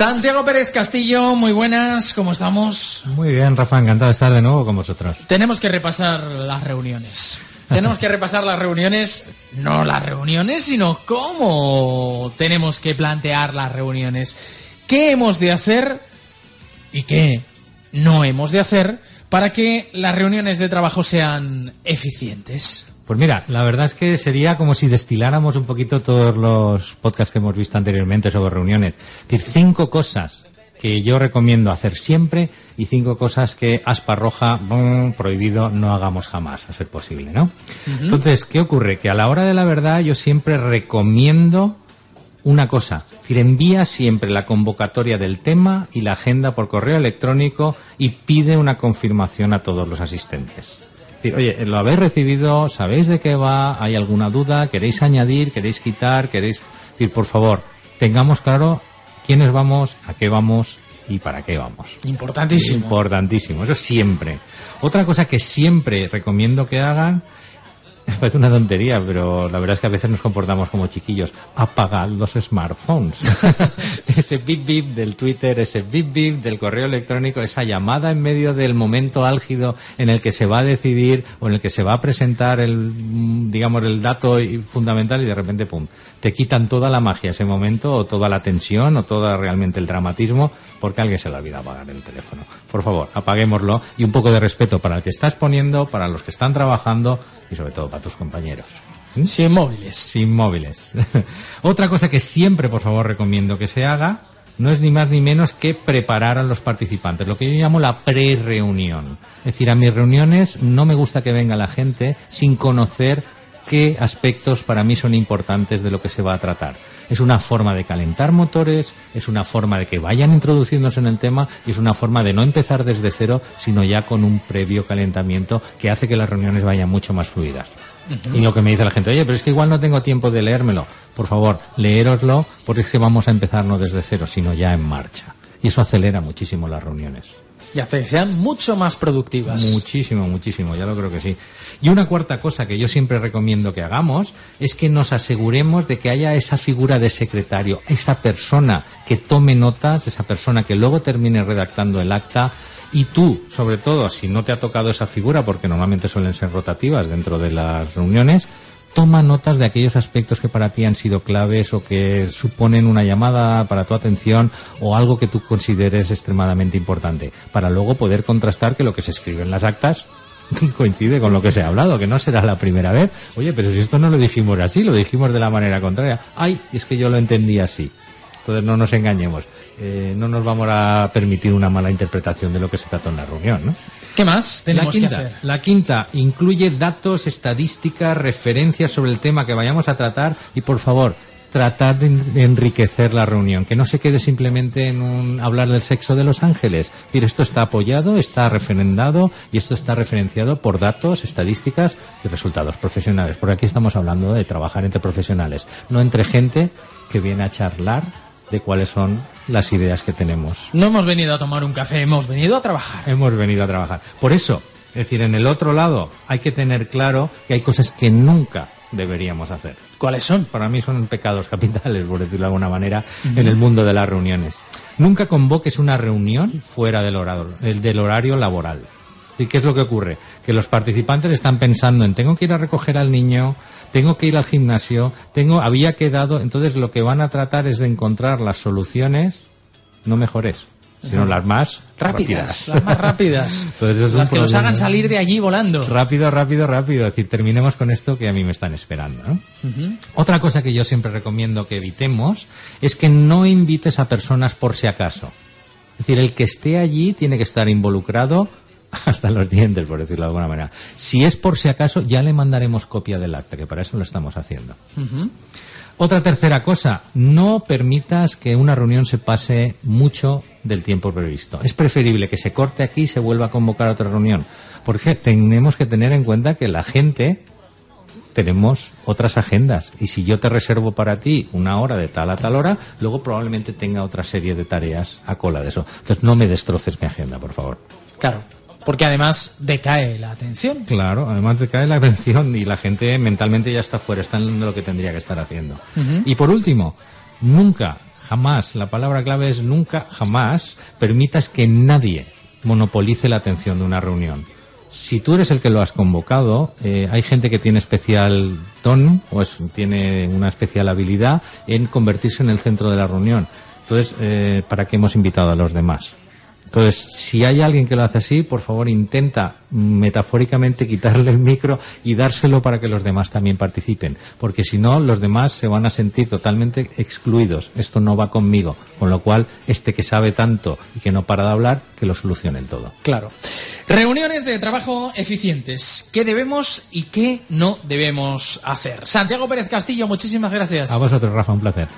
Santiago Pérez Castillo, muy buenas, ¿cómo estamos? Muy bien, Rafa, encantado de estar de nuevo con vosotros. Tenemos que repasar las reuniones. Tenemos que repasar las reuniones, no las reuniones, sino cómo tenemos que plantear las reuniones. ¿Qué hemos de hacer y qué no hemos de hacer para que las reuniones de trabajo sean eficientes? Pues mira, la verdad es que sería como si destiláramos un poquito todos los podcasts que hemos visto anteriormente sobre reuniones. Es decir, cinco cosas que yo recomiendo hacer siempre y cinco cosas que aspa roja, prohibido, no hagamos jamás, a ser posible, ¿no? Entonces, ¿qué ocurre? Que a la hora de la verdad yo siempre recomiendo una cosa, es decir, envía siempre la convocatoria del tema y la agenda por correo electrónico y pide una confirmación a todos los asistentes. Decir, oye, lo habéis recibido, sabéis de qué va, hay alguna duda, queréis añadir, queréis quitar, queréis... Decir, por favor, tengamos claro quiénes vamos, a qué vamos y para qué vamos. Importantísimo. Importantísimo, eso siempre. Otra cosa que siempre recomiendo que hagan, parece una tontería, pero la verdad es que a veces nos comportamos como chiquillos. Apagad los smartphones. ese bip bip del Twitter, ese bip bip del correo electrónico, esa llamada en medio del momento álgido en el que se va a decidir o en el que se va a presentar el, mm, digamos, el dato fundamental y de repente, pum, te quitan toda la magia ese momento o toda la tensión o todo realmente el dramatismo porque alguien se le olvida apagar el teléfono. Por favor, apaguémoslo y un poco de respeto para el que estás poniendo, para los que están trabajando y sobre todo para tus compañeros. Sin móviles. Sin móviles. Otra cosa que siempre, por favor, recomiendo que se haga no es ni más ni menos que preparar a los participantes, lo que yo llamo la pre-reunión. Es decir, a mis reuniones no me gusta que venga la gente sin conocer qué aspectos para mí son importantes de lo que se va a tratar. Es una forma de calentar motores, es una forma de que vayan introduciéndose en el tema y es una forma de no empezar desde cero, sino ya con un previo calentamiento que hace que las reuniones vayan mucho más fluidas. Y lo que me dice la gente, oye, pero es que igual no tengo tiempo de leérmelo. Por favor, leéroslo porque es que vamos a empezar no desde cero, sino ya en marcha. Y eso acelera muchísimo las reuniones. Y sean mucho más productivas. Muchísimo, muchísimo, ya lo creo que sí. Y una cuarta cosa que yo siempre recomiendo que hagamos es que nos aseguremos de que haya esa figura de secretario, esa persona que tome notas, esa persona que luego termine redactando el acta. Y tú, sobre todo, si no te ha tocado esa figura, porque normalmente suelen ser rotativas dentro de las reuniones, toma notas de aquellos aspectos que para ti han sido claves o que suponen una llamada para tu atención o algo que tú consideres extremadamente importante, para luego poder contrastar que lo que se escribe en las actas coincide con lo que se ha hablado, que no será la primera vez. Oye, pero si esto no lo dijimos así, lo dijimos de la manera contraria. Ay, es que yo lo entendí así. Entonces no nos engañemos. Eh, no nos vamos a permitir una mala interpretación de lo que se trató en la reunión, ¿no? ¿Qué más tenemos la quinta, que hacer? La quinta incluye datos, estadísticas, referencias sobre el tema que vayamos a tratar y por favor, tratar de en- de enriquecer la reunión, que no se quede simplemente en un hablar del sexo de los ángeles. Es decir, esto está apoyado, está referendado y esto está referenciado por datos, estadísticas y resultados profesionales. Porque aquí estamos hablando de trabajar entre profesionales, no entre gente que viene a charlar de cuáles son las ideas que tenemos No hemos venido a tomar un café, hemos venido a trabajar. hemos venido a trabajar. Por eso, es decir, en el otro lado hay que tener claro que hay cosas que nunca deberíamos hacer. ¿Cuáles son? Para mí son pecados capitales, por decirlo de alguna manera, en el mundo de las reuniones. Nunca convoques una reunión fuera del horario, el- del horario laboral. ¿Y qué es lo que ocurre? Que los participantes están pensando en tengo que ir a recoger al niño, tengo que ir al gimnasio, tengo, había quedado, entonces lo que van a tratar es de encontrar las soluciones, no mejores, sino las más Rápidas, rápidas. las más rápidas. Entonces, las que nos hagan salir de allí volando. Rápido, rápido, rápido. Es decir, terminemos con esto que a mí me están esperando. ¿no? Otra cosa que yo siempre recomiendo que evitemos es que no invites a personas por si acaso. Es decir, el que esté allí tiene que estar involucrado hasta los dientes, por decirlo de alguna manera. Si es por si acaso, ya le mandaremos copia del acta, que para eso lo estamos haciendo. Otra tercera cosa, no permitas que una reunión se pase mucho del tiempo previsto. Es preferible que se corte aquí y se vuelva a convocar a otra reunión, porque tenemos que tener en cuenta que la gente tenemos otras agendas y si yo te reservo para ti una hora de tal a tal hora, luego probablemente tenga otra serie de tareas a cola de eso. Entonces no me destroces mi agenda, por favor. Claro, porque además decae la atención. Claro, además te cae la atención y la gente mentalmente ya está fuera, está en lo que tendría que estar haciendo. Y por último, nunca, jamás, la palabra clave es nunca, jamás permitas que nadie monopolice la atención de una reunión. Si tú eres el que lo has convocado, eh, hay gente que tiene especial don o es- tiene una especial habilidad en convertirse en el centro de la reunión. Entonces, eh, ¿para qué hemos invitado a los demás? Entonces, si hay alguien que lo hace así, por favor intenta metafóricamente quitarle el micro y dárselo para que los demás también participen. Porque si no, los demás se van a sentir totalmente excluidos. Esto no va conmigo. Con lo cual, este que sabe tanto y que no para de hablar, que lo solucione el todo. Claro. Reuniones de trabajo eficientes. ¿Qué debemos y qué no debemos hacer? Santiago Pérez Castillo, muchísimas gracias. A vosotros, Rafa, un placer.